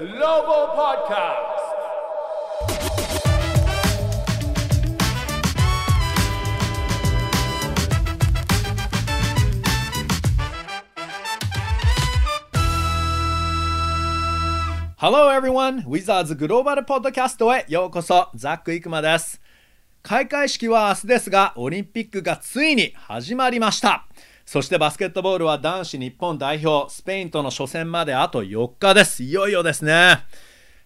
Global Podcast. Hello everyone! Wizards グローバルポッドキャストへようこそザック・イクマです開会式は明日ですがオリンピックがついに始まりましたそしてバスケットボールは男子日本代表スペインとの初戦まであと4日です。いよいよですね。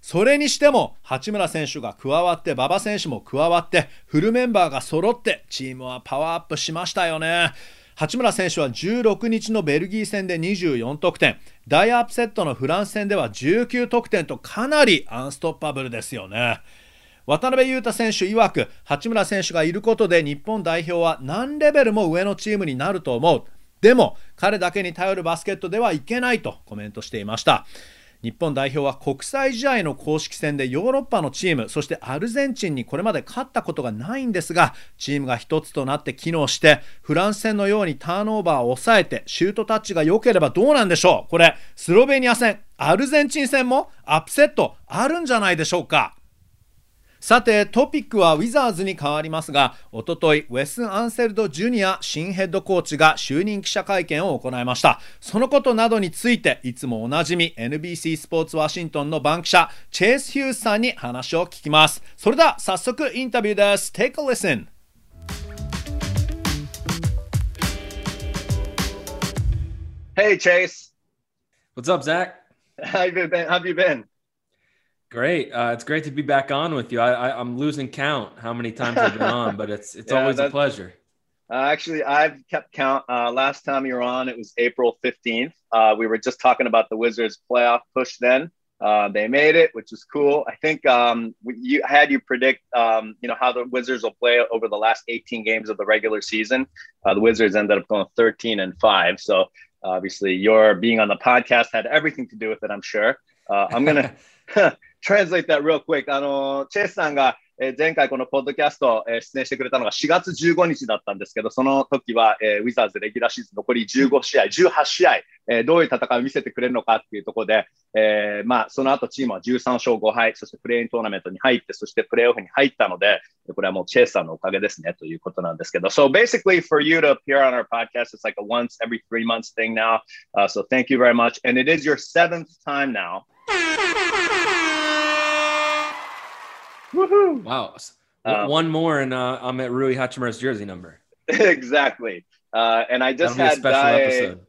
それにしても八村選手が加わって馬場選手も加わってフルメンバーが揃ってチームはパワーアップしましたよね。八村選手は16日のベルギー戦で24得点。ダイアップセットのフランス戦では19得点とかなりアンストッパブルですよね。渡辺裕太選手曰く八村選手がいることで日本代表は何レベルも上のチームになると思う。でも彼だけに頼るバスケットではいけないとコメントしていました。日本代表は国際試合の公式戦でヨーロッパのチームそしてアルゼンチンにこれまで勝ったことがないんですがチームが一つとなって機能してフランス戦のようにターンオーバーを抑えてシュートタッチが良ければどうなんでしょう。これスロベニア戦アルゼンチン戦もアップセットあるんじゃないでしょうか。さてトピックはウィザーズに変わりますがおとといウェス・アンセルド・ジュニア新ヘッドコーチが就任記者会見を行いましたそのことなどについていつもおなじみ NBC スポーツワシントンのバンキシャチェイス・ヒュースさんに話を聞きますそれでは早速インタビューです Take a listen Hey Chase, What's up, Zach? how have you been? How have you been? Great. Uh, it's great to be back on with you. I, I, I'm losing count how many times I've been on, but it's it's Yeah, always a pleasure. Uh, actually, I've kept count. Uh, last time you were on, it was April 15th. Uh, we were just talking about the Wizards playoff push then. Uh, they made it, which is cool. I think um, you had you predict, um, you know, how the Wizards will play over the last 18 games of the regular season. Uh, the Wizards ended up going 13 and five. So obviously, your being on the podcast had everything to do with it. I'm sure. Uh, I'm gonna translate that real quick. あの、チェスさんが、え前回このポッドキャスト、えー出演してくれたのが4月15日だったんですけど、その時は、えウィザーズレギュラーシーズン残り15試合、18試合、えどういう戦いを見せてくれるのかっていうところで、えーまあ、その後チームは13勝5敗、そしてプレイントーナメントに入って、そしてプレーオフに入ったので、これはもうチェスさんのおかげですね、ということなんですけど。So basically for you to appear on our podcast, it's like a once every three months thing now. Uh, so thank you very much. And it is your seventh time now. Woohoo! Wow. S- Um, One more, and uh, I'm at Rui Hachimura's jersey number. exactly. Uh, and I just That'll be a had special Dai episode.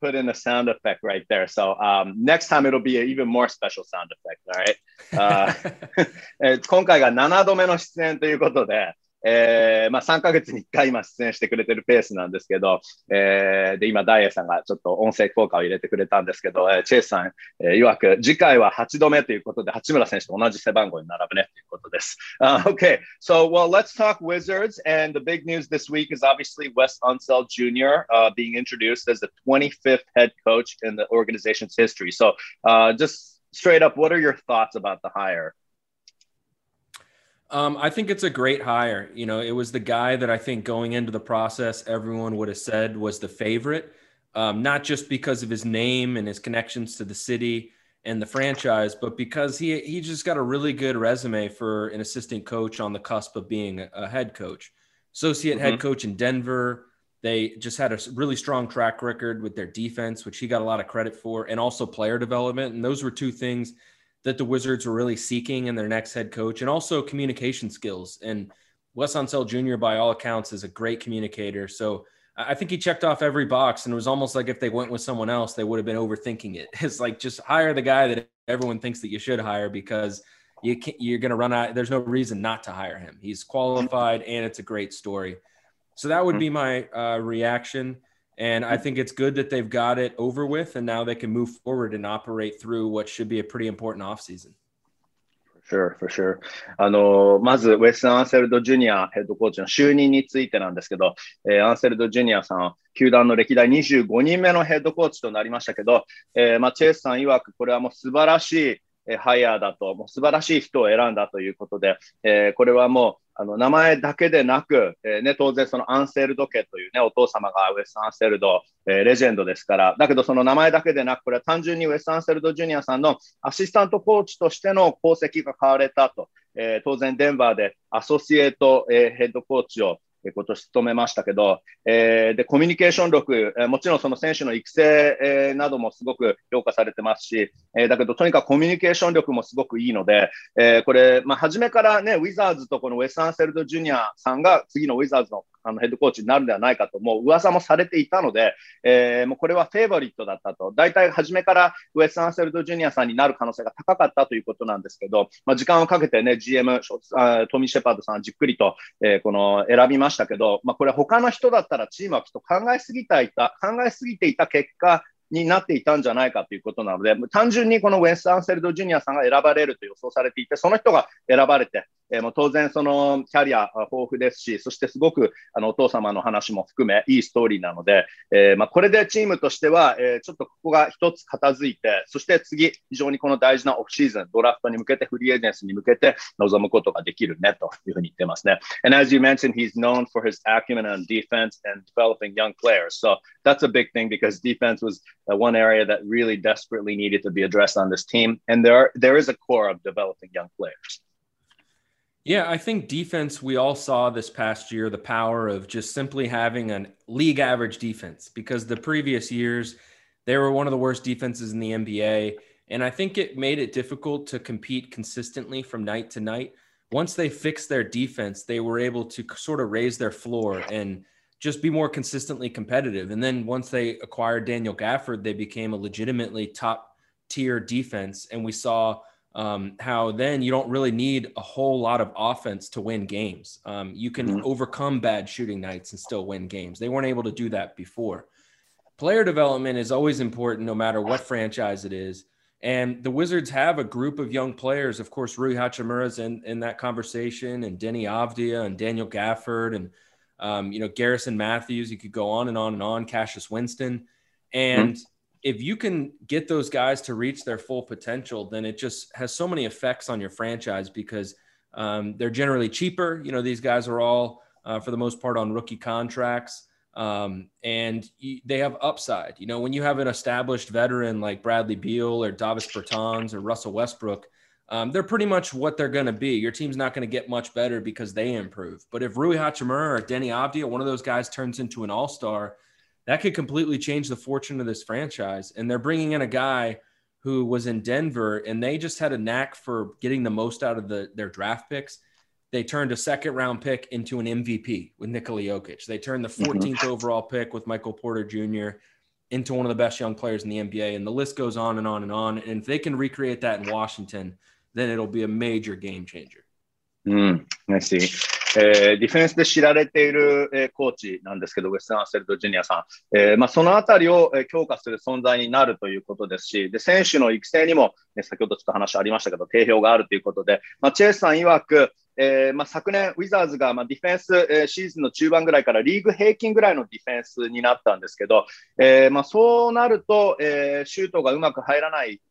put in a sound effect right there. So um, next time it'll be an even more special sound effect. All right. Uh, えー今回が7度目の出演ということで、 えーまあ、3ヶ月に1回今出演してくれてるペースなんですけど、えーで今、ダイエーさんがちょっと音声効果を入れてくれたんですけど、えーチェイスさん、えー、曰く次回は8度目ということで、八村選手と同じ背番号に並ぶねということです。Uh, okay, so well, let's talk Wizards. And the big news this week is obviously Wes Unseld Jr. Uh, being introduced as the 25th head coach in the organization's history. So, uh, just straight up, what are your thoughts about the hire? Um, I think it's a great hire. You know, it was the guy that I think going into the process, everyone would have said was the favorite, um, not just because of his name and his connections to the city and the franchise, but because he he just got a really good resume for an assistant coach on the cusp of being a, a head coach, associate head coach in Denver. They just had a really strong track record with their defense, which he got a lot of credit for, and also player development. And those were two things that the Wizards were really seeking in their next head coach, and also communication skills. And Wes Unseld Jr., by all accounts, is a great communicator. So I I think he checked off every box, and it was almost like if they went with someone else, they would have been overthinking it. It's like just hire the guy that everyone thinks that you should hire because you can't, you're going to run out. There's no reason not to hire him. He's qualified, and it's a great story. So that would be my uh, reaction. And I think it's good that they've got it over with, and now they can move forward and operate through what should be a pretty important offseason. Sure, for sure. あの、まず、ウェス・アンセルド・ジュニアヘッドコーチの就任についてなんですけど、えーアンセルド・ジュニアさん、球団の歴代25人目のヘッドコーチとなりましたけど、えーまあ、チェイスさん曰く、これはもう素晴らしい、 えハイヤーだと、もう素晴らしい人を選んだということで、えー、これはもう、あの、名前だけでなく、えー、ね、当然そのアンセルド家というね、お父様がウェス・アンセルド、えー、レジェンドですから、だけどその名前だけでなく、これは単純にウェス・アンセルド・ジュニアさんのアシスタントコーチとしての功績が買われたと、え、当然デンバーでアソシエイト、え、ヘッドコーチをえ今年務めましたけど、えー、で、コミュニケーション力、え、もちろんその選手の育成、え、などもすごく評価されてますし、え、だけどとにかくコミュニケーション力もすごくいいので、えー、これ、まあ、初めからね、ウィザーズとこのウェス・アンセルド・ジュニアさんが次のウィザーズのあのヘッドコーチになるんではないかと、もう噂もされていたので、えー、もうこれはフェイバリットだったと、大体初めからウェス・アンセルド・ジュニアさんになる可能性が高かったということなんですけど、まあ、時間をかけてね、GM、トミー・シェパードさんじっくりと、えー、この選びましたけど、まあ、これ他の人だったらチームはきっと考えすぎていた、考えすぎていた結果、になっていたんじゃないかということなので、単純にこのウェス・アンセルド・ジュニアさんが選ばれると予想されていて、その人が選ばれて、えー、もう当然そのキャリア豊富ですし、そしてすごくあのお父様の話も含めいいストーリーなので、えー、まあ、これでチームとしては、えー、ちょっとここが一つ片付いて、そして次、非常にこの大事なオフシーズン、ドラフトに向けて、フリーエージェンスに向けて臨むことができるねというふうに言ってますね。And as you mentioned, he's known for his acumen on defense and developing young players. So that's a big thing because defense was one area that really desperately needed to be addressed on this team. And there, are, there is a core of developing young players. Yeah, I think defense, we all saw this past year the power of just simply having a league average defense because the previous years, they were one of the worst defenses in the NBA. And I think it made it difficult to compete consistently from night to night. Once they fixed their defense, they were able to sort of raise their floor and just be more consistently competitive. And then once they acquired Daniel Gafford, they became a legitimately top tier defense. And we saw um, how then you don't really need a whole lot of offense to win games. Um, you can mm-hmm. overcome bad shooting nights and still win games. They weren't able to do that before. Player development is always important, no matter what franchise it is. And the Wizards have a group of young players. Of course, Rui Hachimura's in, in that conversation, and Denny Avdia and Daniel Gafford, and um, you know Garrison Matthews. You could go on and on and on. Cassius Winston, and mm-hmm if you can get those guys to reach their full potential, then it just has so many effects on your franchise because um, they're generally cheaper. You know, these guys are all, uh, for the most part, on rookie contracts. Um, and they have upside. You know, when you have an established veteran like Bradley Beal or Davis Bertans or Russell Westbrook, um, they're pretty much what they're going to be. Your team's not going to get much better because they improve. But if Rui Hachimura or Denny Avdia, one of those guys turns into an all star, that could completely change the fortune of this franchise. And they're bringing in a guy who was in Denver and they just had a knack for getting the most out of the, their draft picks. They turned a second round pick into an MVP with Nikola Jokic. They turned the 14th mm-hmm. overall pick with Michael Porter Jr. into one of the best young players in the NBA. And the list goes on and on and on. And if they can recreate that in Washington, then it'll be a major game changer. Mm, I see. えー、ディフェンスで知られている、えー、コーチなんですけど、ウェスタン・アセルト・ジュニアさん、えーまあ、そのあたりを、え強化する存在になるということですし、で選手の育成にも、ね、先ほどちょっと話ありましたけど、定評があるということで、まあ、チェイスさん曰く、えーまあ、昨年、ウィザーズが、まあ、ディフェンス、えー、シーズンの中盤ぐらいからリーグ平均ぐらいのディフェンスになったんですけど、えーまあ、そうなると、えー、シュートがうまく入らない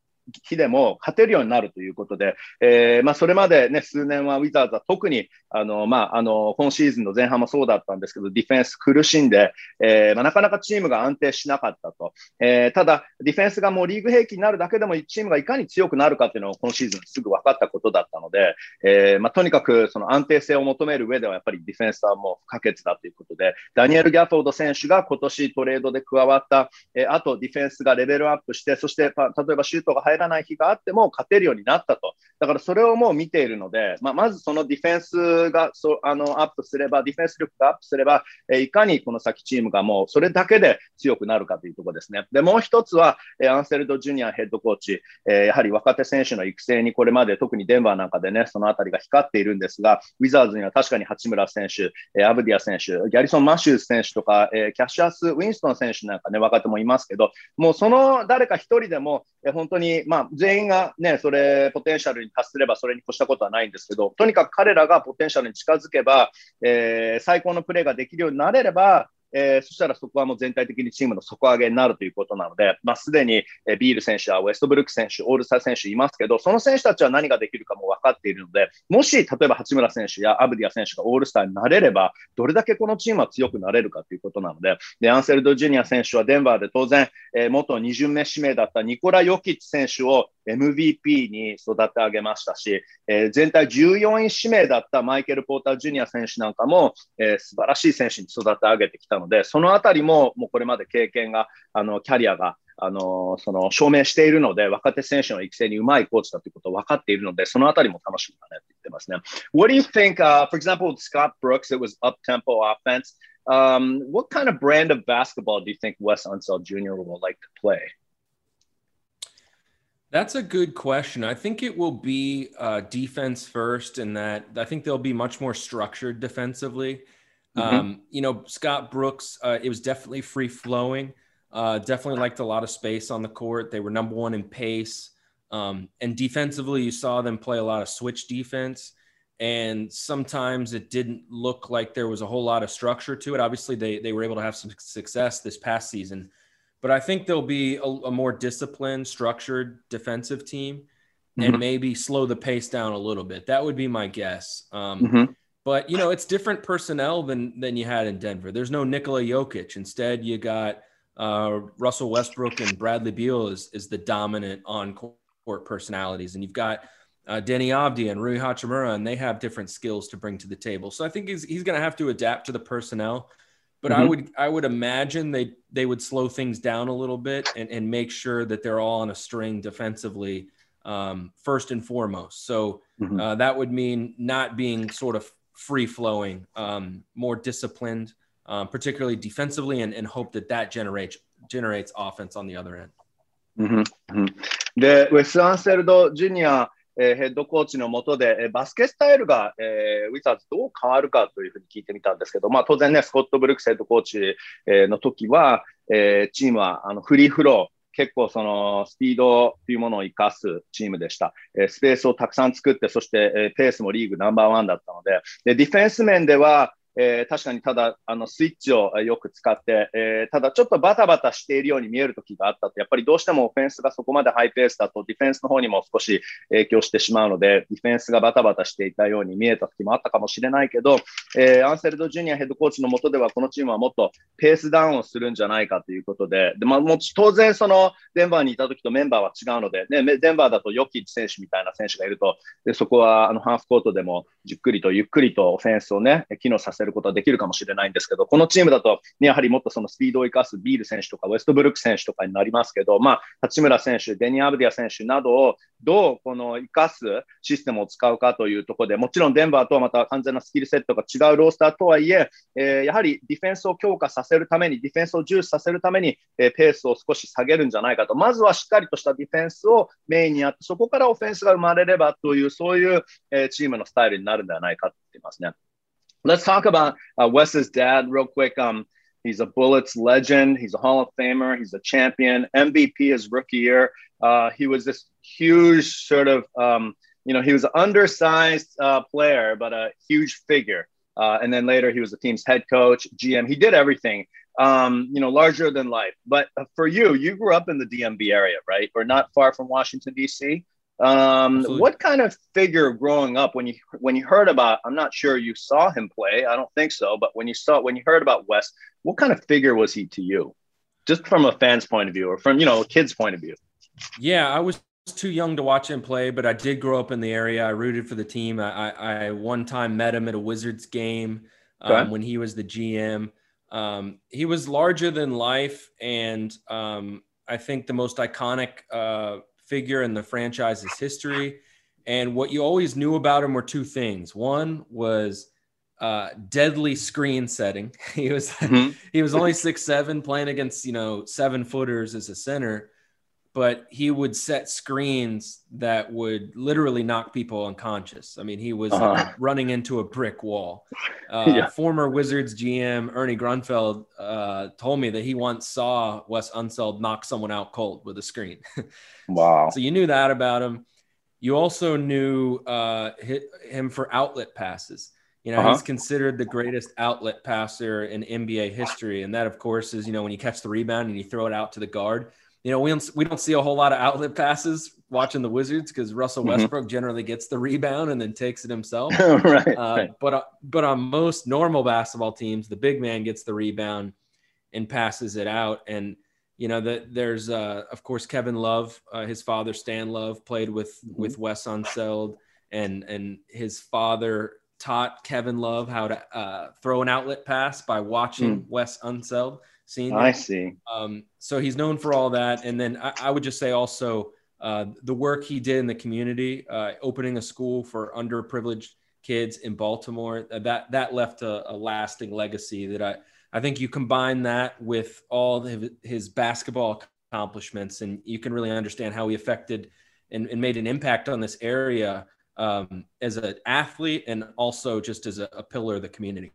日でも勝てるようになるということで、えーまあ、それまで、ね、数年はウィザーズは特にあの、まあ、あの今シーズンの前半もそうだったんですけど、ディフェンス苦しんで、えーまあ、なかなかチームが安定しなかったと、えー、ただ、ディフェンスがもうリーグ平均になるだけでもチームがいかに強くなるかというのを今シーズンすぐ分かったことだったので、えま、とにかくその安定性を求める上ではやっぱりディフェンスはもう不可欠だということで、ダニエル・ギャフォード選手が今年トレードで加わった、え、あとディフェンスがレベルアップして、そして例えばシュートが入らない日があっても勝てるようになったと。だからそれをもう見ているので、まあ、まずそのディフェンスがそあのアップすれば、ディフェンス力がアップすれば、えいかにこの先チームがもうそれだけで強くなるかというところですね。で、もう一つは、えアンセルド・ジュニアヘッドコーチ、えやはり若手選手の育成にこれまで特にデンバーなんかでね、そのあたりが光っているんですが、ウィザーズには確かに八村選手、えアブディア選手、ギャリソン・マシューズ選手とか、えキャッシャース・ウィンストン選手なんかね、若手もいますけど、もうその誰か一人でも、え本当に、まあ、全員がね、それ、ポテンシャルに達すればそれに越したことはないんですけど、とにかく彼らがポテンシャルに近づけば、えー、最高のプレーができるようになれれば、えー、そしたらそこはもう全体的にチームの底上げになるということなので、まあ、すでに、え、ビール選手やウェストブルック選手、オールスター選手いますけど、その選手たちは何ができるかも分かっているので、もし例えば八村選手やアブディア選手がオールスターになれれば、どれだけこのチームは強くなれるかということなので、でアンセルド・ジュニア選手はデンバーで当然、えー、元2巡目指名だったニコラ・ヨキッチ選手を MVP に育て上げましたし、えー、全体14位指名だったマイケル・ポーター・ジュニア選手なんかも、えー、素晴らしい選手に育て上げてきたので、そのあたりももうこれまで経験が、あのキャリアがあのその証明しているので、若手選手の育成にうまいコーチだということを分かっているので、そのあたりも楽しみだねって言ってますね。What do you think,、uh, for example, Scott Brooks, it was up tempo offense? Um, what kind of brand of basketball do you think Wes Unseld Jr. will like to play? That's a good question. I think it will be uh, defense first, and that I think they'll be much more structured defensively. Mm-hmm. Um, you know, Scott Brooks, uh, it was definitely free flowing. Uh, definitely liked a lot of space on the court. They were number one in pace. Um, and defensively, you saw them play a lot of switch defense. And sometimes it didn't look like there was a whole lot of structure to it. Obviously, they, they were able to have some success this past season but I think there'll be a, a more disciplined, structured defensive team, mm-hmm. and maybe slow the pace down a little bit. That would be my guess. Um, mm-hmm. But you know, it's different personnel than than you had in Denver. There's no Nikola Jokic. Instead, you got uh, Russell Westbrook and Bradley Beal is is the dominant on court personalities, and you've got uh, Denny Abdi and Rui Hachimura, and they have different skills to bring to the table. So I think he's he's going to have to adapt to the personnel but mm-hmm. I would I would imagine they they would slow things down a little bit and, and make sure that they're all on a string defensively um, first and foremost. So mm-hmm. uh, that would mean not being sort of free flowing, um, more disciplined, um, particularly defensively, and, and hope that that generates generates offense on the other end. Mm-hmm. mm-hmm. で、ウェス・アンセルド・ジュニア えー、ヘッドコーチのもとで、えー、バスケスタイルが、えー、ウィザーズどう変わるかというふうに聞いてみたんですけど、まあ、当然ね、スコット・ブルックスヘッドコーチ、えー、の時は、えー、チームはあのフリーフロー、結構そのスピードというものを生かすチームでした。えー、スペースをたくさん作って、そして、えー、ペースもリーグナンバーワンだったので、でディフェンス面では、えー、確かにただあのスイッチをよく使って、えー、ただちょっとバタバタしているように見える時があったと、やっぱりどうしてもオフェンスがそこまでハイペースだとディフェンスの方にも少し影響してしまうので、ディフェンスがバタバタしていたように見えた時もあったかもしれないけど、えー、アンセルド・ジュニアヘッドコーチのもとでは、このチームはもっとペースダウンをするんじゃないかということで、でまあ、も当然、そのデンバーにいた時とメンバーは違うので、ね、デンバーだとヨキッチ選手みたいな選手がいると、でそこはあのハーフコートでもじっくりとゆっくりとオフェンスをね、機能させることはできるかもしれない。んですけど、このチームだと、ね、やはりもっとそのスピードを生かすビール選手とかウェストブルック選手とかになりますけど、まあ、八村選手、デニー・アブディア選手などをどうこの生かすシステムを使うかというところで、もちろんデンバーとはまた完全なスキルセットが違うロースターとはいえ、えー、やはりディフェンスを強化させるために、ディフェンスを重視させるために、えー、ペースを少し下げるんじゃないかと、まずはしっかりとしたディフェンスをメインにやって、そこからオフェンスが生まれればという、そういう、えー、チームのスタイルになるんではないかと言っていますね。Let's talk about uh, Wes's dad real quick. Um, he's a Bullets legend. He's a Hall of Famer. He's a champion, MVP his rookie year. Uh, he was this huge sort of, um, you know, he was an undersized uh, player, but a huge figure. Uh, and then later he was the team's head coach, GM. He did everything, um, you know, larger than life. But for you, you grew up in the DMV area, right? Or not far from Washington, D.C. Um, what kind of figure growing up when you when you heard about? I'm not sure you saw him play. I don't think so. But when you saw when you heard about West, what kind of figure was he to you, just from a fan's point of view or from you know a kid's point of view? Yeah, I was too young to watch him play, but I did grow up in the area. I rooted for the team. I, I, I one time met him at a Wizards game um, okay. when he was the GM. Um, he was larger than life, and um, I think the most iconic uh, figure in the franchise's history. And what you always knew about him were two things. One was uh, deadly screen setting. he was mm-hmm. he was only six seven, playing against you know seven footers as a center, but he would set screens that would literally knock people unconscious. I mean, he was uh-huh. uh, running into a brick wall. Uh, yeah. Former Wizards GM Ernie Grunfeld uh, told me that he once saw Wes Unseld knock someone out cold with a screen. wow! So you knew that about him. You also knew uh, him for outlet passes. You know, Uh-huh. he's considered the greatest outlet passer in NBA history, and that, of course, is you know when you catch the rebound and you throw it out to the guard. You know, we don't we don't see a whole lot of outlet passes watching the Wizards because Russell Mhm. Westbrook generally gets the rebound and then takes it himself. right, Uh, right. but uh, but on most normal basketball teams, the big man gets the rebound and passes it out. And you know that there's uh, of course Kevin Love, uh, his father Stan Love played with Mhm. with Wes Unseld, and and his father taught Kevin Love how to uh, throw an outlet pass by watching Wes Unseld senior. I see. Um, so he's known for all that. And then I, I would just say also uh, the work he did in the community, uh, opening a school for underprivileged kids in Baltimore, uh, that that left a, a lasting legacy. That I I think you combine that with all of his basketball accomplishments, and you can really understand how he affected and, and made an impact on this area um, as an athlete and also just as a, a pillar of the community.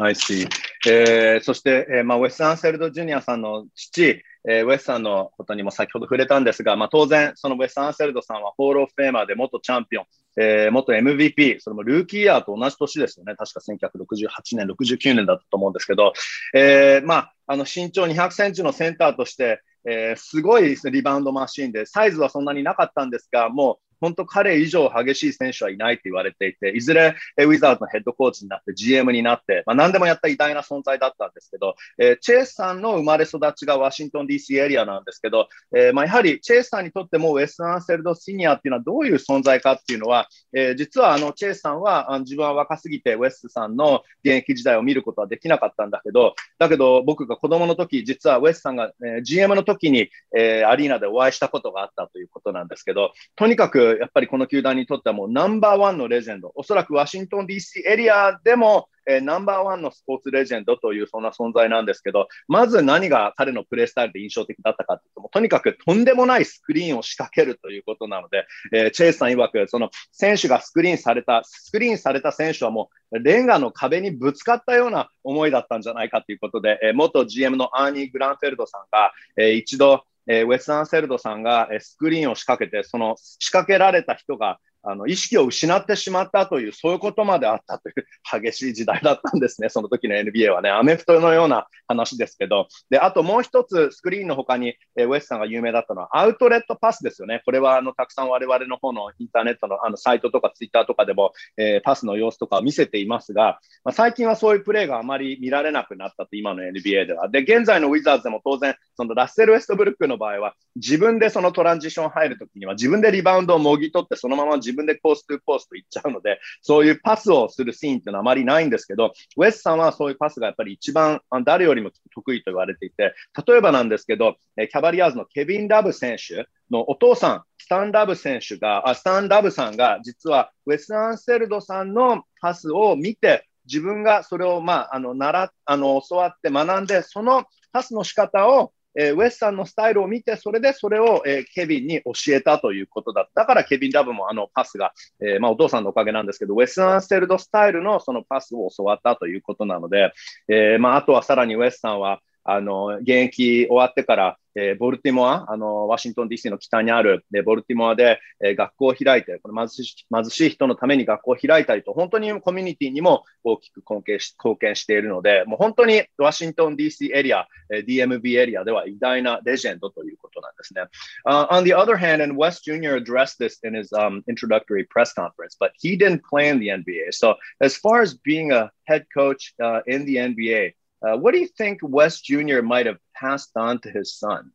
I see. えーそして、えーまあ、ウェス・アンセルド・ジュニアさんの父、えーウェスさんのことにも先ほど触れたんですが、まあ、当然、そのウェス・アンセルドさんはホール・オフ・フェーマーで元チャンピオン、えー元 MVP、それもルーキーイヤーと同じ年ですよね。確か1968年、69年だったと思うんですけど、えーまあ、あの身長200センチのセンターとして、えーすごいリバウンドマシーンで、サイズはそんなになかったんですが、もう本当彼以上激しい選手はいないと言われていて、いずれウィザーズのヘッドコーチになって GM になって、まあ、何でもやった偉大な存在だったんですけど、えーチェイスさんの生まれ育ちがワシントン DC エリアなんですけど、えーまあ、やはりチェイスさんにとってもウェス・アンセルド・シニアっていうのはどういう存在かっていうのは、えー実はあのチェイスさんはあの自分は若すぎてウェスさんの現役時代を見ることはできなかったんだけど、だけど僕が子供の時、実はウェスさんが、えー GM の時に、えアリーナでお会いしたことがあったということなんですけど、とにかくやっぱりこの球団にとってはもうナンバーワンのレジェンド、おそらくワシントン DC エリアでも、えーナンバーワンのスポーツレジェンドというそんな存在なんですけど、まず何が彼のプレースタイルで印象的だったかというと、もうとにかくとんでもないスクリーンを仕掛けるということなので、えーチェイスさん曰く、その選手がスクリーンされた、スクリーンされた選手はもうレンガの壁にぶつかったような思いだったんじゃないかということで、えー元 GM のアーニー・グランフェルドさんが、えー一度、えーウェス・アンセルドさんがスクリーンを仕掛けて、その仕掛けられた人があの意識を失ってしまったという、そういうことまであったという激しい時代だったんですね、その時の NBA はね、アメフトのような話ですけど、であともう一つ、スクリーンの他に、えーウェスさんが有名だったのは、アウトレットパスですよね、これはあのたくさん我々の方のインターネットのあのサイトとかツイッターとかでも、えーパスの様子とかを見せていますが、まあ、最近はそういうプレーがあまり見られなくなったと、今の NBA では。で、現在のウィザーズでも当然、そのラッセル・ウェストブルックの場合は、自分でそのトランジション入るときには、自分でリバウンドをもぎ取って、そのまま自分分でコーストゥコースト行っちゃうので、そういうパスをするシーンっていうのはあまりないんですけど、ウェスさんはそういうパスがやっぱり一番誰よりも得意と言われていて、例えばなんですけど、キャバリアーズのケビン・ラブ選手のお父さん、スタン・ラブ選手が、あスタン・ラブさんが、実はウェス・アンセルドさんのパスを見て、自分がそれを、まあ、あの習あの教わって学んで、そのパスの仕方を、えーウェスさんのスタイルを見て、それでそれを、えーケビンに教えたということだった。だからケビン・ダブもあのパスが、えーまあ、お父さんのおかげなんですけど、ウェス・アンセルドスタイルのそのパスを教わったということなので、えまあ、あとはさらにウェスさんは、あの現役終わってから、えーボルティモア、あのワシントン DC の北にある、えーボルティモアで、えー学校を開いて、この貧し貧しい人のために学校を開いたりと、本当にコミュニティにも大きく貢献し貢献しているので、もう本当にワシントン DC エリア、えー DMV エリアでは偉大なレジェンドということなんですね。Uh, on the other hand, and West Jr. addressed this in his um, introductory press conference, but he didn't play in the NBA. So, as far as being a head coach uh, in the NBA, uh, what do you think West Jr. might have passed on to his son?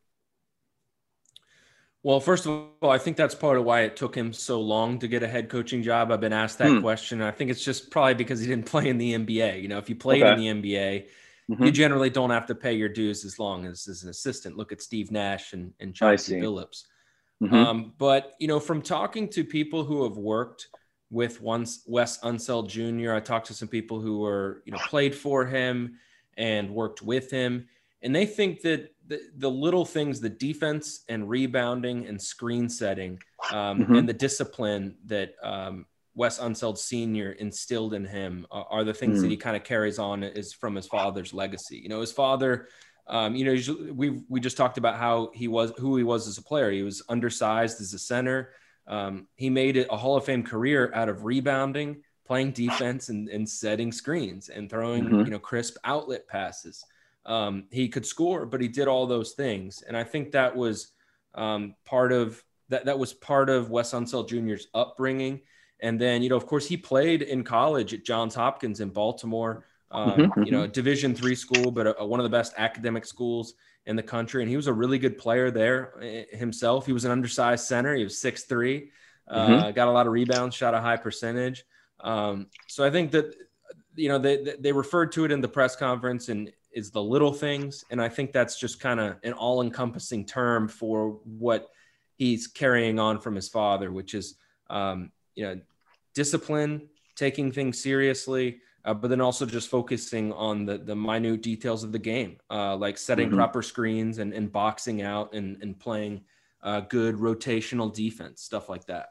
Well, first of all, I think that's part of why it took him so long to get a head coaching job. I've been asked that Hmm. question. I think it's just probably because he didn't play in the NBA. You know, if you played Okay. in the NBA, Mhm. you generally don't have to pay your dues as long as, as an assistant. Look at Steve Nash and, and Chauncey. Billups. Mhm. Um, but you know, from talking to people who have worked with once Wes Unseld Jr., I talked to some people who were you know played for him and worked with him, and they think that the, the little things, the defense and rebounding and screen setting, um, Mhm. and the discipline that um, Wes Unseld Sr. instilled in him are, are the things Mm. that he kind of carries on is from his father's legacy. You know, his father um, you know, we we just talked about how he was, who he was as a player. He was undersized as a center. Um, he made it a Hall of Fame career out of rebounding, playing defense and, and setting screens and throwing Mhm. you know crisp outlet passes. Um, he could score, but he did all those things, and I think that was um, part of that. That was part of Wes Unseld Jr.'s upbringing. And then, you know, of course, he played in college at Johns Hopkins in Baltimore. Um, Mhm, You know, a Division three school, but a, a- one of the best academic schools in the country. And he was a really good player there eh, himself. He was an undersized center. He was 6'3", uh, got a lot of rebounds, shot a high percentage. Um, so I think that, you know, they, they- referred to it in the press conference and is the little things. And I think that's just kind of an all encompassing term for what he's carrying on from his father, which is, um, you know, discipline, taking things seriously, uh, but then also just focusing on the the minute details of the game, uh, like setting Mhm. proper screens and, and boxing out and, and playing uh, good rotational defense, stuff like that.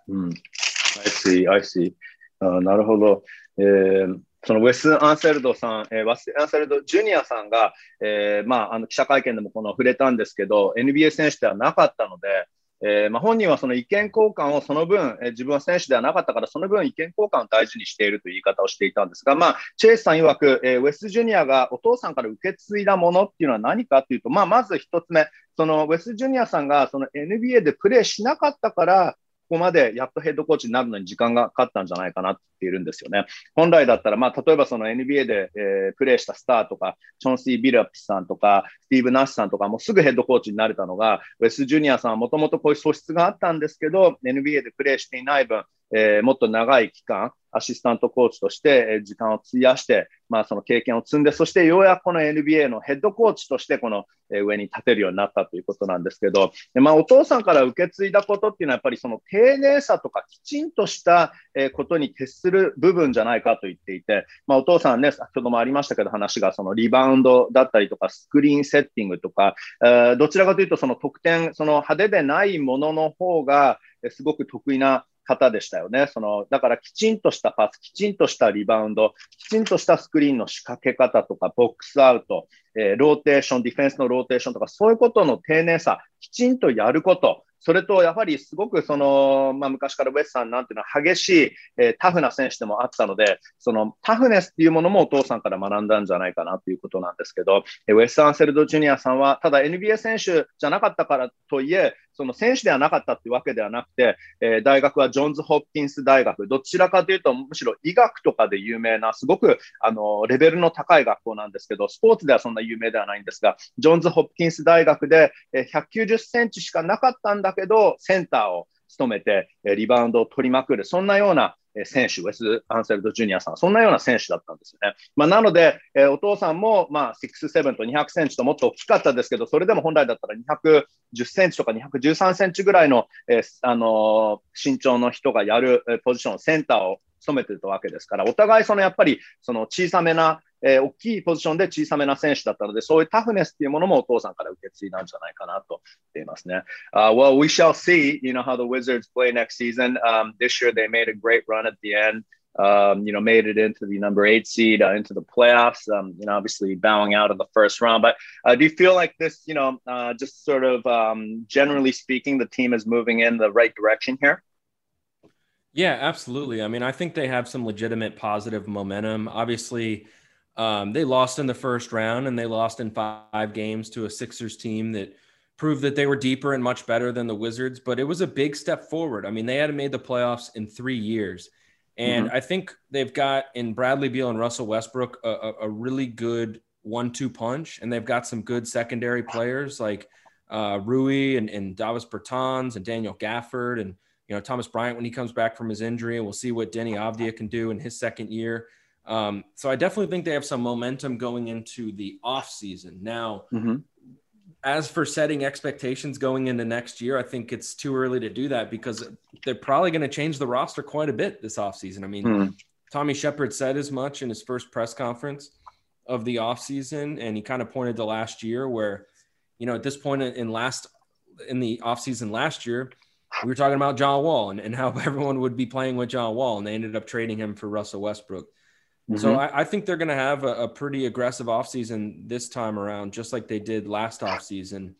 I see, I see. あなるほど。えーそのウェス・アンセルドさん、えー、ウェス・アンセルド・ジュニアさんが、えーまあ、あの記者会見でもこの触れたんですけど、NBA 選手ではなかったので、えーまあ、本人はその意見交換をその分、えー自分は選手ではなかったから、その分意見交換を大事にしているという言い方をしていたんですが、まあ、チェイスさん曰く、えーウェス・ジュニアがお父さんから受け継いだものっていうのは何かっていうと、まあ、まず一つ目、そのウェス・ジュニアさんがその NBA でプレーしなかったから、ここまでやっとヘッドコーチになるのに時間がかかったんじゃないかなって言っているんですよね。本来だったら、まあ、例えばその NBA で、えープレーしたスターとか、チョンシー・ビルアップスさんとか、スティーブ・ナッシュさんとか、もうすぐヘッドコーチになれたのが、ウェス・ジュニアさんはもともとこういう素質があったんですけど、NBA でプレーしていない分、えーもっと長い期間、アシスタントコーチとして、時間を費やして、まあ、その経験を積んで、そしてようやくこの NBA のヘッドコーチとして、この上に立てるようになったということなんですけど、まあ、お父さんから受け継いだことっていうのは、やっぱりその丁寧さとかきちんとしたことに徹する部分じゃないかと言っていて、まあ、お父さんね、先ほどもありましたけど、話がそのリバウンドだったりとか、スクリーンセッティングとか、どちらかというと、その得点、その派手でないものの方が、すごく得意な方でしたよね。その、だからきちんとしたパス、きちんとしたリバウンド、きちんとしたスクリーンの仕掛け方とか、ボックスアウト、えーローテーション、ディフェンスのローテーションとか、そういうことの丁寧さ、きちんとやること、それとやはりすごくその、まあ、昔からウェスさんなんていうのは激しい、えータフな選手でもあったので、そのタフネスっていうものもお父さんから学んだんじゃないかなということなんですけど、えーウェス・アンセルド・ジュニアさんは、ただ NBA 選手じゃなかったからといえ、その選手ではなかったってわけではなくて、えー大学はジョンズ・ホプキンス大学、どちらかというと、むしろ医学とかで有名な、すごくあのレベルの高い学校なんですけど、スポーツではそんな有名ではないんですが、ジョンズ・ホッキンス大学で、えー190センチしかなかったんだけど、センターを務めて、リバウンドを取りまくる、そんなような選手、ウェス・アンセルド・ジュニアさん、そんなような選手だったんですよね。まあ、なので、えお父さんも、まあ、6'7 と200センチともっと大きかったですけど、それでも本来だったら210センチとか213センチぐらいの、えあの身長の人がやるポジション、センターを務めてたわけですから、お互いそのやっぱりその小さめな、えー大きいポジションで小さめな選手だったので、そういうタフネスっていうものもお父さんから受け継いだんじゃないかなと言っていますね。Uh, well, we shall see, you know, how the Wizards play next season. Um, this year they made a great run at the end. Um, you know, made it into the number eight seed, uh, into the playoffs. Um, you know, obviously bowing out in the first round. But uh, do you feel like this, you know, uh, just sort of um, generally speaking, the team is moving in the right direction here? Yeah, absolutely. I mean, I think they have some legitimate positive momentum. Obviously, um, they lost in the first round and they lost in five games to a Sixers team that proved that they were deeper and much better than the Wizards, but it was a big step forward. I mean, they hadn't made the playoffs in three years. And I think they've got in Bradley Beal and Russell Westbrook a, a, a really good one two punch, and they've got some good secondary players like uh, Rui and, and Davis Bertans and Daniel Gafford and you know Thomas Bryant when he comes back from his injury, and we'll see what Denny Avdia can do in his second year. Um, so I definitely think they have some momentum going into the off season. Now, Mhm. as for setting expectations going into next year, I think it's too early to do that because they're probably going to change the roster quite a bit this offseason. I mean, Hmm. Tommy Shepard said as much in his first press conference of the offseason, and he kind of pointed to last year where, you know, at this point in- last in the offseason last year, we were talking about John Wall and, and how everyone would be playing with John Wall, and they ended up trading him for Russell Westbrook. So Mhm. I, I think they're going to have a, a pretty aggressive offseason this time around, just like they did last offseason.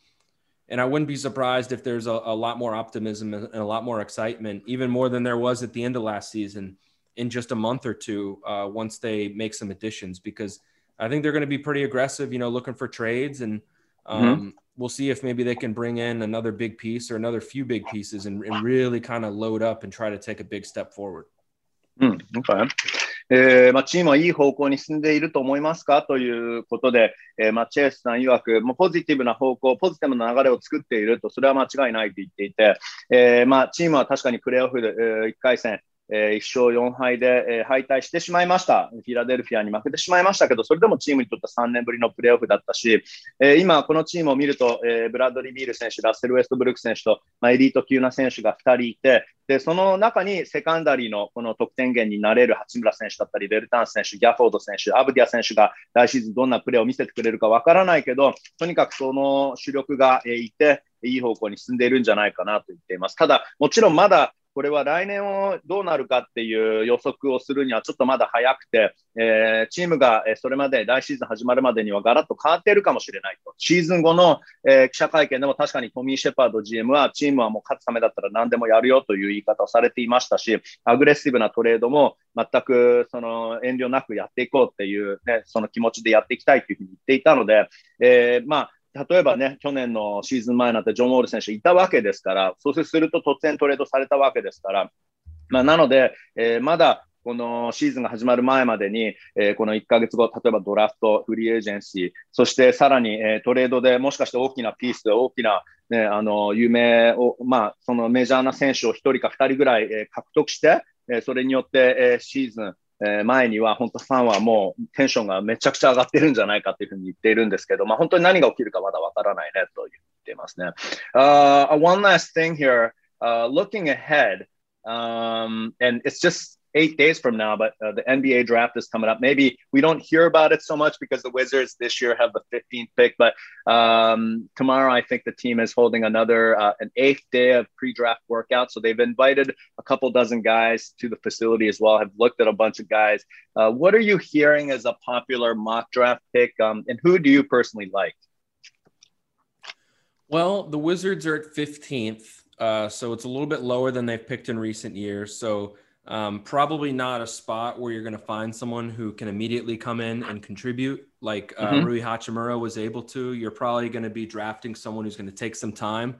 And I wouldn't be surprised if there's a, a lot more optimism and a lot more excitement, even more than there was at the end of last season in just a month or two uh, once they make some additions because I think they're going to be pretty aggressive, you know, looking for trades and mm-hmm. um, mm-hmm. we'll see if maybe they can bring in another big piece or another few big pieces and, and really kind of load up and try to take a big step forward. Mm, okay. えーまあ、チームはいい方向に進んでいると思いますかということで、えーまあ、チェイスさん曰く、もう、ポジティブな方向、ポジティブな流れを作っていると、それは間違いないと言っていて、えーまあ、チームは確かにプレーオフで、えー、1回戦、えー、1勝4敗で、えー、敗退してしまいました。フィラデルフィアに負けてしまいましたけど、それでもチームにとっては3年ぶりのプレーオフだったし、えー、今、このチームを見ると、えー、ブラッドリー・ビール選手、ラッセル・ウェストブルック選手と、まあ、エリート級な選手が2人いて、でその中にセカンダリーのこの得点源になれる八村選手だったり、ベルタン選手、ギャフォード選手、アブディア選手が来シーズンどんなプレーを見せてくれるかわからないけど、とにかくその主力がいて、いい方向に進んでいるんじゃないかなと言っています。ただ、もちろんまだこれは来年をどうなるかっていう予測をするにはちょっとまだ早くて、えー、チームがそれまで来シーズン始まるまでにはガラッと変わっているかもしれないと。シーズン後の、えー、記者会見でも確かにトミー・シェパード GM はチームはもう勝つためだったら何でもやるよという言い方をされていましたし、アグレッシブなトレードも全くその遠慮なくやっていこうっていう、ね、その気持ちでやっていきたいというふうに言っていたので、えー、まあ例えばね、去年のシーズン前になんてジョン・ウォール選手いたわけですから、そうすると突然トレードされたわけですから、まあ、なので、えー、まだこのシーズンが始まる前までに、えー、この1ヶ月後、例えばドラフト、フリーエージェンシー、そしてさらに、えー、トレードでもしかして大きなピースで大きな、ね、あの有名を、まあ、そのメジャーな選手を1人か2人ぐらい、えー、獲得して、え、それによって、え、シーズン、えー、前には本当ファンはもうテンションがめちゃくちゃ上がってるんじゃないかというふうに言っているんですけど、まあ、本当に何が起きるかまだわからないねと言ってますね。Uh, one last thing here,、uh, looking ahead, um, and it's just eight days from now, but uh, the NBA draft is coming up. Maybe we don't hear about it so much because the Wizards this year have the 15th pick, but um, tomorrow I think the team is holding another uh, an eighth day of pre-draft workout. So they've invited a couple dozen guys to the facility as well. Have looked at a bunch of guys. Uh, what are you hearing as a popular mock draft pick, um, and who do you personally like? Well, the Wizards are at 15th, uh, so it's a little bit lower than they've picked in recent years. So um, probably not a spot where you're going to find someone who can immediately come in and contribute like uh, mm-hmm. Rui Hachimura was able to. You're probably going to be drafting someone who's going to take some time.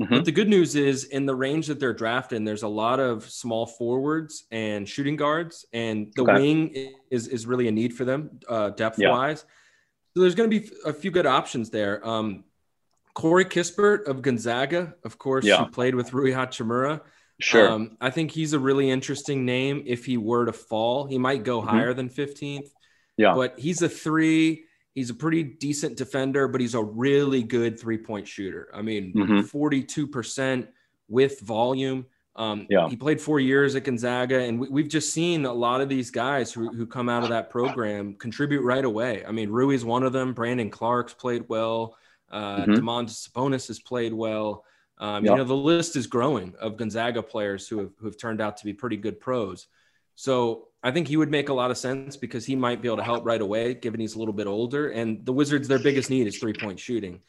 Mm-hmm. But the good news is, in the range that they're drafting, there's a lot of small forwards and shooting guards, and the okay. wing is is really a need for them uh, depth yeah. wise. So there's going to be a few good options there. Um, Corey Kispert of Gonzaga, of course, yeah. who played with Rui Hachimura. Sure. Um, I think he's a really interesting name. If he were to fall, he might go mm-hmm. higher than 15th. Yeah. But he's a three. He's a pretty decent defender, but he's a really good three point shooter. I mean, mm-hmm. 42% with volume. Um, yeah. He played four years at Gonzaga, and we, have just seen a lot of these guys who, who come out of that program contribute right away. I mean, Rui's one of them. Brandon Clark's played well. Uh, mm-hmm. Sabonis has played well. Um, yep. You know, the list is growing of Gonzaga players who have, who have turned out to be pretty good pros. So I think he would make a lot of sense because he might be able to help right away, given he's a little bit older. And the Wizards, their biggest need is three point shooting.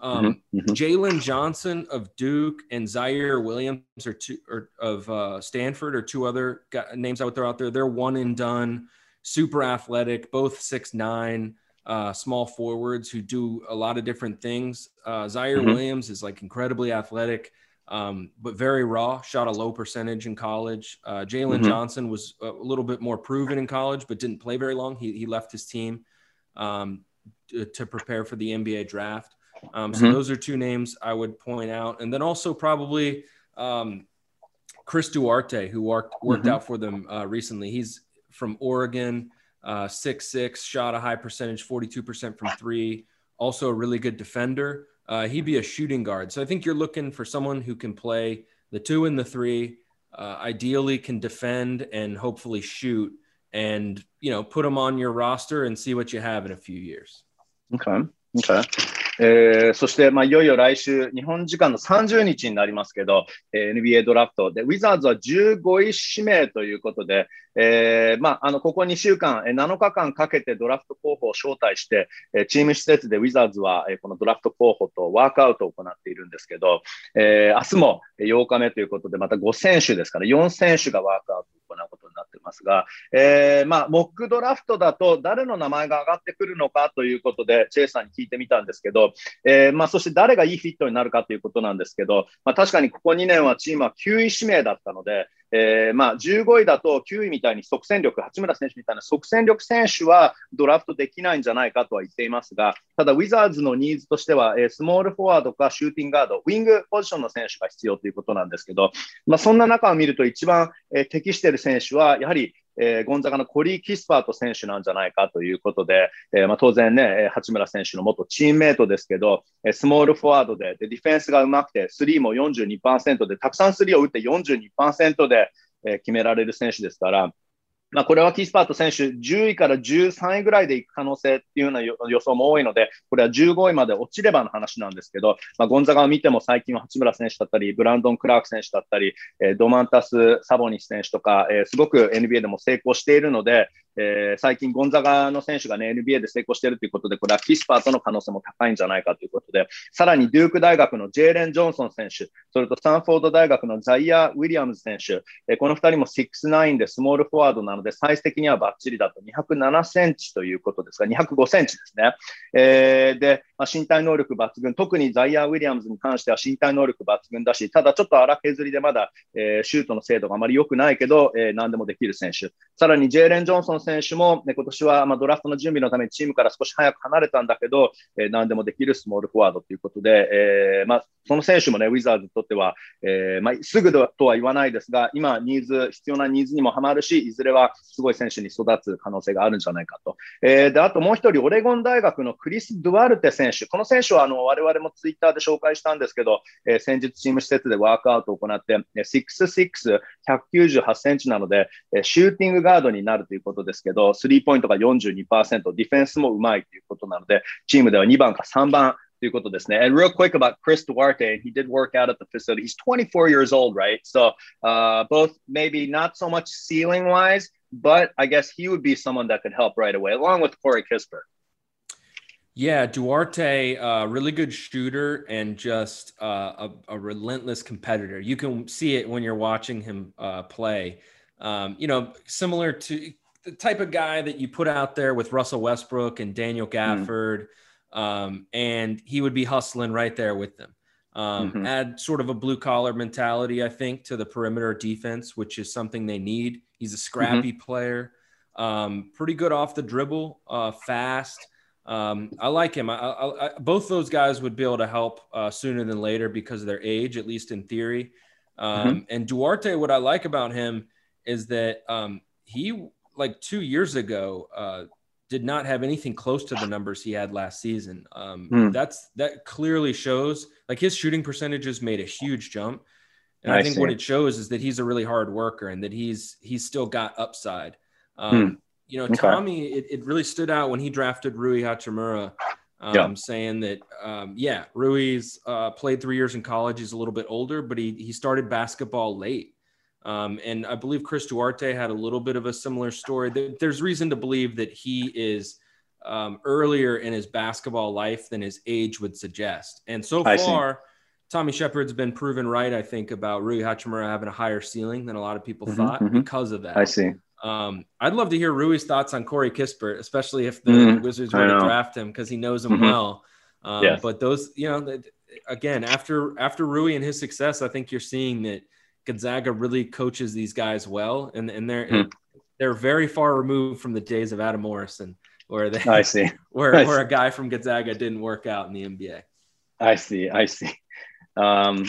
Um, mm-hmm. mm-hmm. Jalen Johnson of Duke and Zaire Williams are two or of uh, Stanford or two other names I would throw out there. They're one and done, super athletic, both six nine uh, small forwards who do a lot of different things. Uh, Zaire mm-hmm. Williams is like incredibly athletic, um, but very raw. Shot a low percentage in college. Uh, Jalen mm-hmm. Johnson was a little bit more proven in college, but didn't play very long. He, he left his team um, to, to, prepare for the NBA draft. Um, so mm-hmm. those are two names I would point out, and then also probably um, Chris Duarte, who worked worked mm-hmm. out for them uh, recently. He's from Oregon uh, six six, shot a high percentage, 42% from three. Also a really good defender. Uh, he'd be a shooting guard. So I think you're looking for someone who can play the two and the three. Uh, ideally, can defend and hopefully shoot, and you know, put them on your roster and see what you have in a few years. Okay. Okay. えー、そして、まあ、いよいよ来週、日本時間の30日になりますけど、え、NBA ドラフト。で、ウィザーズは15位指名ということで、えー、まあ、あの、ここ2週間、7日間かけてドラフト候補を招待して、チーム施設でウィザーズは、このドラフト候補とワークアウトを行っているんですけど、えー、明日も8日目ということで、また5選手ですから、4選手がワークアウト行うことになって。ますが、えー、まあ、モックドラフトだと誰の名前が上がってくるのかということで、チェイさんに聞いてみたんですけど、えー、まあ、そして誰がいいフィットになるかということなんですけど、まあ、確かにここ2年はチームは9位指名だったので、えー、まあ15位だと9位みたいに即戦力、八村選手みたいな即戦力選手はドラフトできないんじゃないかとは言っていますが、ただ、ウィザーズのニーズとしては、えー、スモールフォワードかシューティングガード、ウィングポジションの選手が必要ということなんですけど、まあ、そんな中を見ると一番、えー、適している選手は、やはりえー、ゴンザガのコリー・キスパート選手なんじゃないかということで、えーまあ、当然ね、八村選手の元チームメートですけど、スモールフォワードででディフェンスがうまくて、スリーも42%で、たくさんスリーを打って42%で、えー、決められる選手ですから、まあ、これはキースパート選手、10位から13位ぐらいでいく可能性っていうような予想も多いので、これは15位まで落ちればの話なんですけど、まあ、ゴンザガを見ても最近は八村選手だったり、ブランドン・クラーク選手だったり、えー、ドマンタス・サボニス選手とか、えー、すごく NBA でも成功しているので、えー、最近ゴンザガの選手がね、NBA で成功しているということで、これはキスパートの可能性も高いんじゃないかということで、さらにデューク大学のジェーレン・ジョンソン選手、それとスタンフォード大学のザイア・ウィリアムズ選手、えー、この2人も 6'9 でスモールフォワードなので、サイズ的にはバッチリだと207センチということですが、205センチですね。えー、で、まあ、身体能力抜群、特にザイア・ウィリアムズに関しては身体能力抜群だし、ただちょっと荒削りでまだ、えー、シュートの精度があまり良くないけど、えー、何でもできる選手。さらにジェーレン・ジョンソン選手も、ね、今年はまあドラフトの準備のためにチームから少し早く離れたんだけど、えー、何でもできるスモールフォワードということで、えまあ、その選手もね、ウィザーズにとっては、えまあ、すぐとは言わないですが、今、ニーズ、必要なニーズにもハマるし、いずれはすごい選手に育つ可能性があるんじゃないかと。え、であともう一人、オレゴン大学のクリス・ドゥアルテ選手。この選手はあの我々もツイッターで紹介したんですけど、え、先日チーム施設でワークアウトを行って、6'6", 198センチなので、シューティングガードになるということですけど、スリーポイントが42%、ディフェンスもうまいということなので、チームでは2番か3番ということですね。And real quick about Chris Duarte, he did work out at the facility. He's 24 years old, right? So uh, both maybe not so much ceiling wise, but I guess he would be someone that could help right away, along with Corey Kispert. Yeah, Duarte, uh, really good shooter and just uh, a, a, relentless competitor. You can see it when you're watching him uh, play. Um, you know, similar to the type of guy that you put out there with Russell Westbrook and Daniel hmm. Gafford, mm. um, and he would be hustling right there with them. Um, mm-hmm. Add sort of a blue collar mentality, I think, to the perimeter defense, which is something they need. He's a scrappy mm-hmm. player, um, pretty good off the dribble, uh, fast. Um, I like him. I, I, I, both those guys would be able to help uh, sooner than later because of their age, at least in theory. Um, mm-hmm. And Duarte, what I like about him is that um, he, like two years ago, uh, did not have anything close to the numbers he had last season. Mm. That's that clearly shows like his shooting percentages made a huge jump. And I, I think see. what it shows is that he's a really hard worker and that he's he's still got upside. Um, mm. You know, okay. Tommy, it, it, really stood out when he drafted Rui Hachimura, um, yeah. saying that, um, yeah, Rui's uh, played three years in college. He's a little bit older, but he, he started basketball late. Um, and I believe Chris Duarte had a little bit of a similar story. There's reason to believe that he is um, earlier in his basketball life than his age would suggest. And so far, Tommy Shepard's been proven right, I think, about Rui Hachimura having a higher ceiling than a lot of people mm-hmm, thought mm-hmm. because of that. I see. Um, I'd love to hear Rui's thoughts on Corey Kispert, especially if the mm, Wizards were to draft him because he knows him mm-hmm. well. Um, yes. But those, you know, again, after after Rui and his success, I think you're seeing that Gonzaga really coaches these guys well, and and they're mm. they're very far removed from the days of Adam Morrison, where they I see where I where see. a guy from Gonzaga didn't work out in the NBA. I see, I see. Um,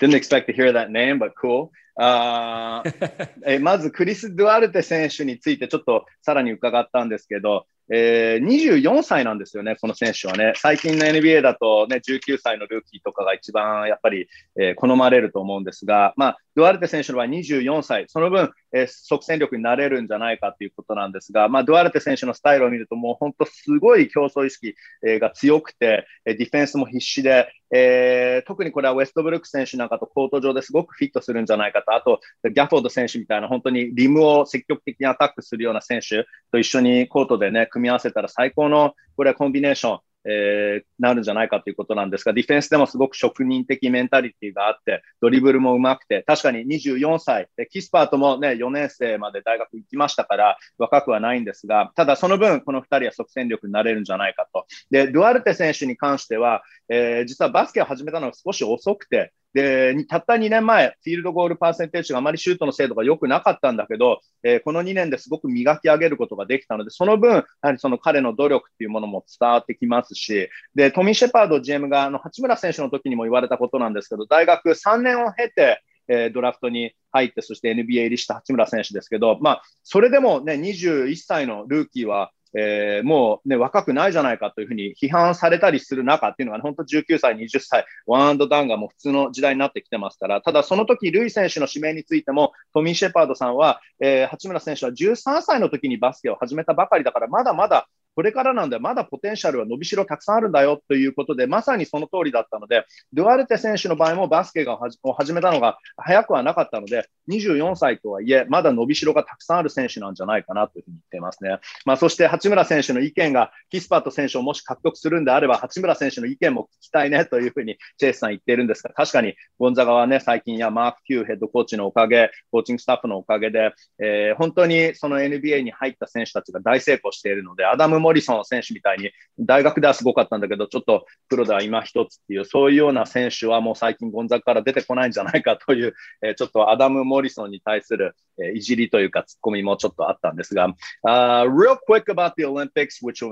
didn't expect to hear that name, but cool. あえまずクリス・ドゥアルテ選手についてちょっとさらに伺ったんですけど、 えー、24歳なんですよね、この選手はね。最近の NBA だと、ね、19歳のルーキーとかが一番やっぱり、えー、好まれると思うんですが、まあ、ドゥアルテ選手の場合24歳、その分、えー、即戦力になれるんじゃないかということなんですが、まあ、ドゥアルテ選手のスタイルを見ると、もう本当すごい競争意識、が強くて、ディフェンスも必死で、えー、特にこれはウェストブルック選手なんかとコート上ですごくフィットするんじゃないかと、あと、ギャフォード選手みたいな本当にリムを積極的にアタックするような選手と一緒にコートでね、組み合わせたら最高のこれはコンビネーション。えー、なるんじゃないかということなんですが、ディフェンスでもすごく職人的メンタリティがあって、ドリブルもうまくて、確かに24歳、キスパートもね、4年生まで大学行きましたから、若くはないんですが、ただその分、この2人は即戦力になれるんじゃないかと。で、ドゥアルテ選手に関しては、えー、実はバスケを始めたのが少し遅くて、で、たった2年前、フィールドゴールパーセンテージがあまりシュートの精度が良くなかったんだけど、えー、この2年ですごく磨き上げることができたので、その分、やはりその彼の努力っていうものも伝わってきますし、で、トミー・シェパード GM が、あの、八村選手の時にも言われたことなんですけど、大学3年を経て、えー、ドラフトに入って、そして NBA 入りした八村選手ですけど、まあ、それでもね、21歳のルーキーは、えー、もうね、若くないじゃないかというふうに批判されたりする中っていうのは、ね、本当19歳、20歳、ワンアンドダウンがもう普通の時代になってきてますから、ただその時、ルイ選手の指名についても、トミー・シェパードさんは、えー、八村選手は13歳の時にバスケを始めたばかりだから、まだまだこれからなんで、まだポテンシャルは伸びしろたくさんあるんだよということで、まさにその通りだったので、ドゥアルテ選手の場合もバスケがを始めたのが早くはなかったので、24歳とはいえ、まだ伸びしろがたくさんある選手なんじゃないかなというふうに言っていますね。まあ、そして八村選手の意見が、キスパート選手をもし獲得するんであれば、八村選手の意見も聞きたいねというふうにチェイスさん言っているんですが、確かにゴンザガはね、最近やマーク・フューヘッドコーチのおかげ、コーチングスタッフのおかげで、えー、本当にその NBA に入った選手たちが大成功しているので、アダム・モリソン選手みたいに、大学ではすごかったんだけど、ちょっとプロでは今一つっていう、そういうような選手はもう最近ゴンザガから出てこないんじゃないかという、えー、ちょっとアダム・モリソンに対する、えー、いじりというかツッコミもちょっとあったんですが、uh, real quick about the Olympics, which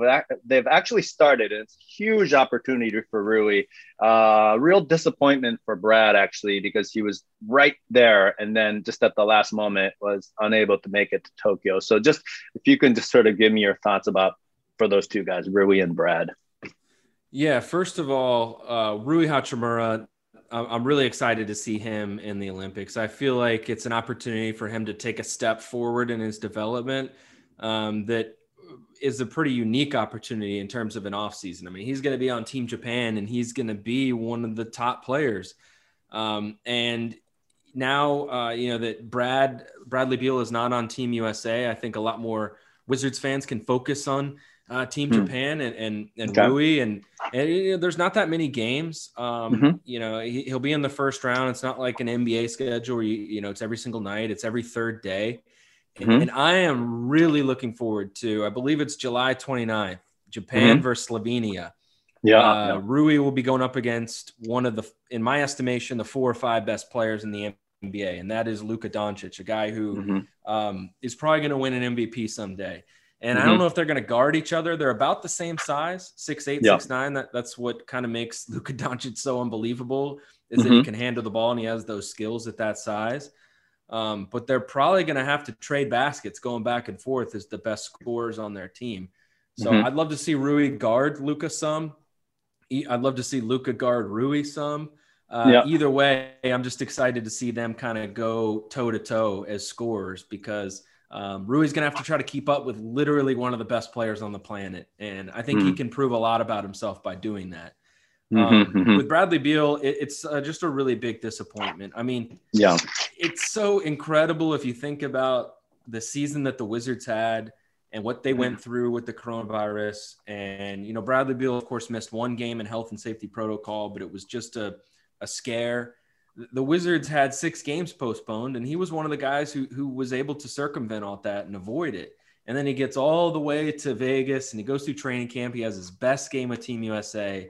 they've actually started, it's a huge opportunity for Rui. Uh, real disappointment for Brad actually because he was right there and then just at the last moment was unable to make it to Tokyo. So just if you can just sort of give me your thoughts about for those two guys, Rui and Brad? Yeah, first of all, uh, Rui Hachimura, I'm really excited to see him in the Olympics. I feel like it's an opportunity for him to take a step forward in his development um, that is a pretty unique opportunity in terms of an offseason. I mean, he's going to be on Team Japan and he's going to be one of the top players. Um, and now, uh, you know, that Brad Bradley Beal is not on Team USA, I think a lot more Wizards fans can focus on uh, Team hmm. Japan and and, and okay. Rui and, and you know, there's not that many games. Um, mm-hmm. You know, he, will be in the first round. It's not like an NBA schedule where you, you know it's every single night. It's every third day. And, mm-hmm. and I am really looking forward to. I believe it's July 29th, Japan mm-hmm. versus Slovenia. Yeah, uh, yeah, Rui will be going up against one of the, in my estimation, the four or five best players in the NBA, and that is Luka Doncic, a guy who mm-hmm. um, is probably going to win an MVP someday. And mm-hmm. I don't know if they're going to guard each other. They're about the same size, six eight, yeah. six nine. That that's what kind of makes Luka Doncic so unbelievable is mm-hmm. that he mm-hmm. can handle the ball and he has those skills at that size. Um, but they're probably going to have to trade baskets going back and forth as the best scorers on their team. So mm-hmm. I'd love to see Rui guard Luka some. I'd love to see Luka guard Rui some. Uh, yeah. Either way, I'm just excited to see them kind of go toe to toe as scorers because um, Rui's going to have to try to keep up with literally one of the best players on the planet. And I think mm. he hmm. can prove a lot about himself by doing that. Mm-hmm, um, mm-hmm. With Bradley Beal, it, it's uh, just a really big disappointment. I mean, yeah, it's so incredible if you think about the season that the Wizards had and what they went through with the coronavirus. And, you know, Bradley Beal, of course, missed one game in health and safety protocol, but it was just a, a scare the Wizards had six games postponed, and he was one of the guys who who was able to circumvent all that and avoid it. And then he gets all the way to Vegas and he goes through training camp. He has his best game with Team USA,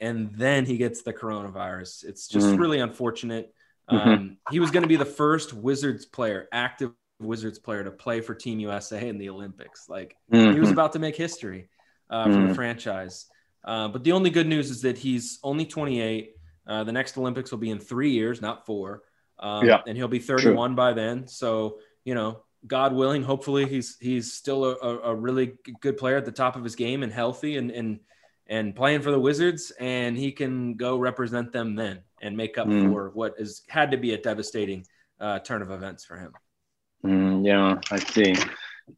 and then he gets the coronavirus. It's just mm-hmm. really unfortunate. Mm-hmm. Um, he was going to be the first Wizards player, active Wizards player, to play for Team USA in the Olympics. Like mm-hmm. he was mm-hmm. about to make history uh, for the mm-hmm. franchise. Uh, but the only good news is that he's only 28. Uh, the next Olympics will be in three years, not four. Um, yeah. And he'll be 31 True. by then. So, you know, God willing, hopefully he's he's still a, a, really good player at the top of his game and healthy and and and playing for the Wizards, and he can go represent them then and make up mm. for has had to be a devastating uh, turn of events for him. Mm, yeah, I see.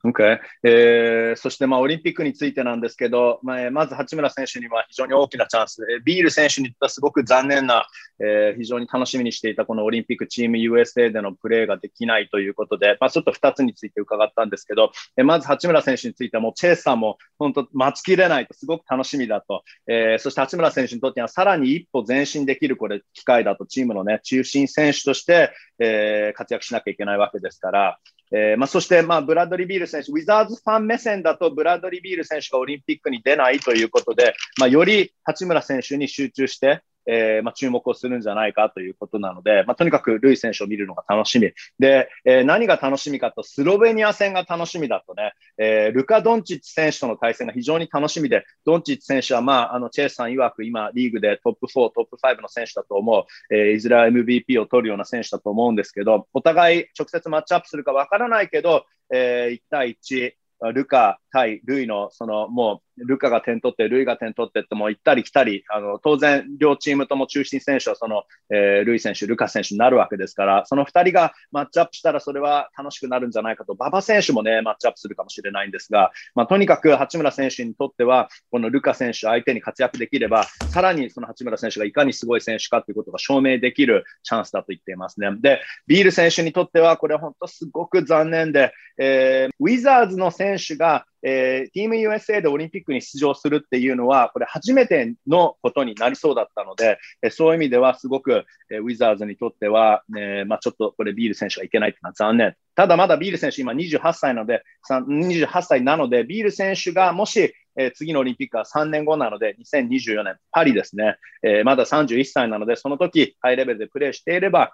Okay. えー、そして、まあ、オリンピックについてなんですけど、まあ、まず八村選手には非常に大きなチャンス。えー、ビール選手にとってはすごく残念な、えー、非常に楽しみにしていたこのオリンピックチーム USA でのプレーができないということで、まあ、ちょっと2つについて伺ったんですけど、えー、まず八村選手についてはもうチェイスさんも本当待ちきれないとすごく楽しみだと、えー、そして八村選手にとってはさらに一歩前進できるこれ機会だとチームのね、中心選手として、えー、活躍しなきゃいけないわけですから、えーまあ、そして、まあ、ブラッドリー・ビール選手、ウィザーズファン目線だと、ブラッドリー・ビール選手がオリンピックに出ないということで、まあ、より八村選手に集中して、えー、まあ、注目をするんじゃないかということなので、まあ、とにかくルイ選手を見るのが楽しみ。で、えー、何が楽しみかと、スロベニア戦が楽しみだとね、えー、ルカ・ドンチッチ選手との対戦が非常に楽しみで、ドンチッチ選手は、まあ、あの、チェイスさん曰く今、リーグでトップ4、トップ5の選手だと思う、え、いずれは MVP を取るような選手だと思うんですけど、お互い直接マッチアップするかわからないけど、えー、1対1、ルカ対ルイの、そのもうルカが点取って、ルイが点取ってっても行ったり来たり、あの当然両チームとも中心選手はその、えー、ルイ選手、ルカ選手になるわけですから、その2人がマッチアップしたらそれは楽しくなるんじゃないかと、馬場選手もね、マッチアップするかもしれないんですが、まあ、とにかく八村選手にとっては、このルカ選手相手に活躍できれば、さらにその八村選手がいかにすごい選手かということが証明できるチャンスだと言っていますね。で、ビール選手にとっては、これ本当すごく残念で、えー、ウィザーズの選手がえー、チーム USA でオリンピックに出場するっていうのは、これ初めてのことになりそうだったので、えー、そういう意味ではすごく、えー、ウィザーズにとっては、ね、まあ、ちょっとこれビール選手がいけないっていうのは残念。ただまだビール選手今28歳なので、28歳なので、ビール選手がもし、えー、次のオリンピックは3年後なので、2024年パリですね、えー、まだ31歳なので、その時ハイレベルでプレーしていれば、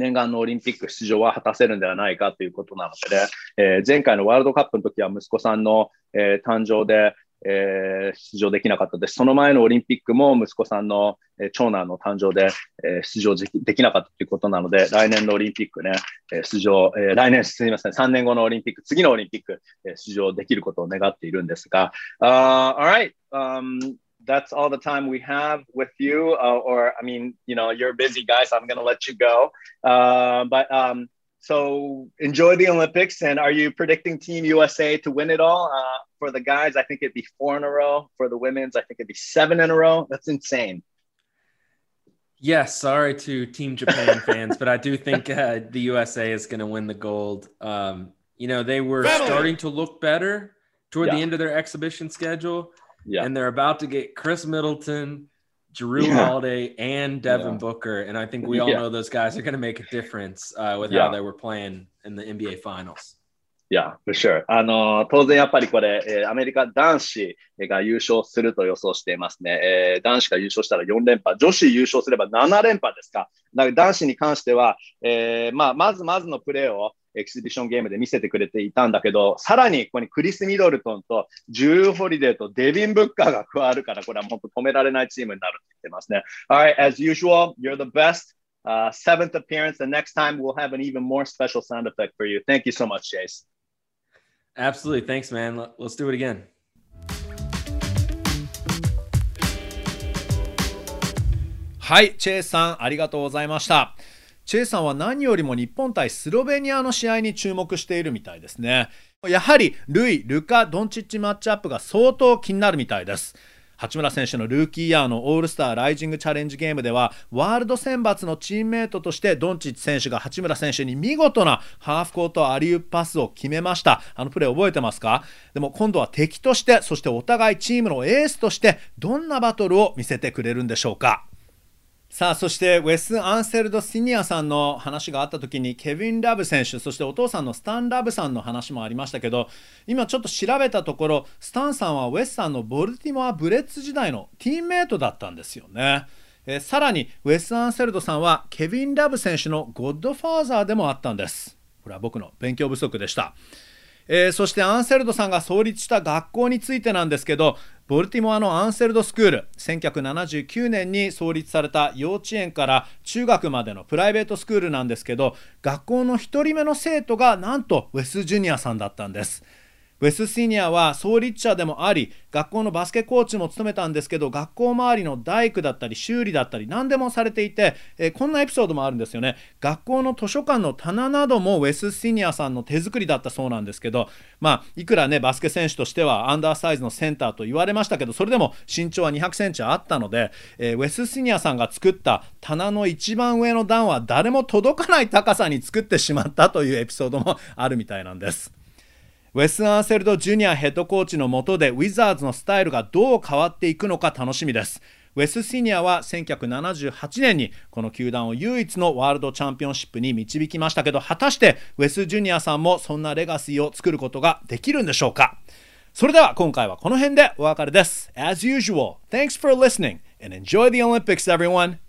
念願のオリンピック出場は果たせるんではないかということなので、えー、前回のワールドカップの時は息子さんの、えー、誕生で、えー、出場できなかったです。その前のオリンピックも息子さんの、えー、長男の誕生で、えー、出場できなかったということなので、来年のオリンピックね、え、出場、え、来年すみません、3年後のオリンピック、次のオリンピック、え、出場できることを願っているんですが、uh, alright,、um, that's all the time we have with you. Uh, or, I mean, you know, you're busy, guys. So I'm going to let you go. Uh, but um, so enjoy the Olympics. And are you predicting Team USA to win it all? Uh, for the guys, I think it'd be four in a row. For the women's, I think it'd be seven in a row. That's insane. Yes, sorry to Team Japan fans, but I do think uh, the USA is going to win the gold. Um, you know, they were Family. starting to look better toward yeah. the end of their exhibition schedule yeah. And they're about to get Chris Middleton, Drew yeah. Holiday, and Devin yeah. Booker. And I think we all yeah. know those guys are going to make a difference uh, with how they were playing in the NBA Finals. Yeah, for sure. あの、当然やっぱりこれ、えー、アメリカ男子が優勝すると予想していますね。えー、男子が優勝したら4連覇、女子優勝すれば7連覇ですか。だから男子に関しては、えー、まあ、まずまずのプレーをエキシビションゲームで見せてくれていたんだけど、さらにここにクリス・ミドルトンとジュー・ホリデーとデビン・ブッカーが加わるから、これは本当止められないチームになるって言ってますね。Alright, as usual, you're the best. Uh, seventh appearance. The next time we'll have an even more special sound effect for you. Thank you so much, Chase. Absolutely. Thanks, man. Let's do it again. はい、チェイさん、ありがとうございました。チェイさんは何よりも日本対スロベニアの試合に注目しているみたいですね。やはりルイ、ルカ、ドンチッチマッチアップが相当気になるみたいです。八村選手のルーキーイヤーのオールスターライジングチャレンジゲームではワールド選抜のチームメートとしてドンチッチ選手が八村選手に見事なハーフコートアリウープパスを決めましたあのプレー覚えてますか？でも今度は敵としてそしてお互いチームのエースとしてどんなバトルを見せてくれるんでしょうか？さあそしてウェス・アンセルド・シニアさんの話があった時にケビン・ラブ選手そしてお父さんのスタン・ラブさんの話もありましたけど今ちょっと調べたところスタンさんはウェスさんのボルティモア・ブレッツ時代のチームメイトだったんですよね。えさらにウェス・アンセルドさんはケビン・ラブ選手のゴッドファーザーでもあったんです。これは僕の勉強不足でした。えー、そしてアンセルドさんが創立した学校についてなんですけどボルティモアのアンセルドスクール。1979年に創立された幼稚園から中学までのプライベートスクールなんですけど学校の1人目の生徒がなんとウェス・ジュニアさんだったんです。ウェス・シニアは創立者でもあり学校のバスケコーチも務めたんですけど学校周りの大工だったり修理だったり何でもされていて、えーこんなエピソードもあるんですよね学校の図書館の棚などもウェス・シニアさんの手作りだったそうなんですけどまあいくらねバスケ選手としてはアンダーサイズのセンターと言われましたけどそれでも身長は200センチあったので、えーウェス・シニアさんが作った棚の一番上の段は誰も届かない高さに作ってしまったというエピソードもあるみたいなんです。ウェス・アーセルド・ジュニアヘッドコーチの下でウィザーズのスタイルがどう変わっていくのか楽しみです。ウェス・シニアは1978年にこの球団を唯一のワールドチャンピオンシップに導きましたけど果たしてウェス・ジュニアさんもそんなレガシーを作ることができるんでしょうか？それでは今回はこの辺でお別れです。As usual, thanks for listening and enjoy the Olympics everyone!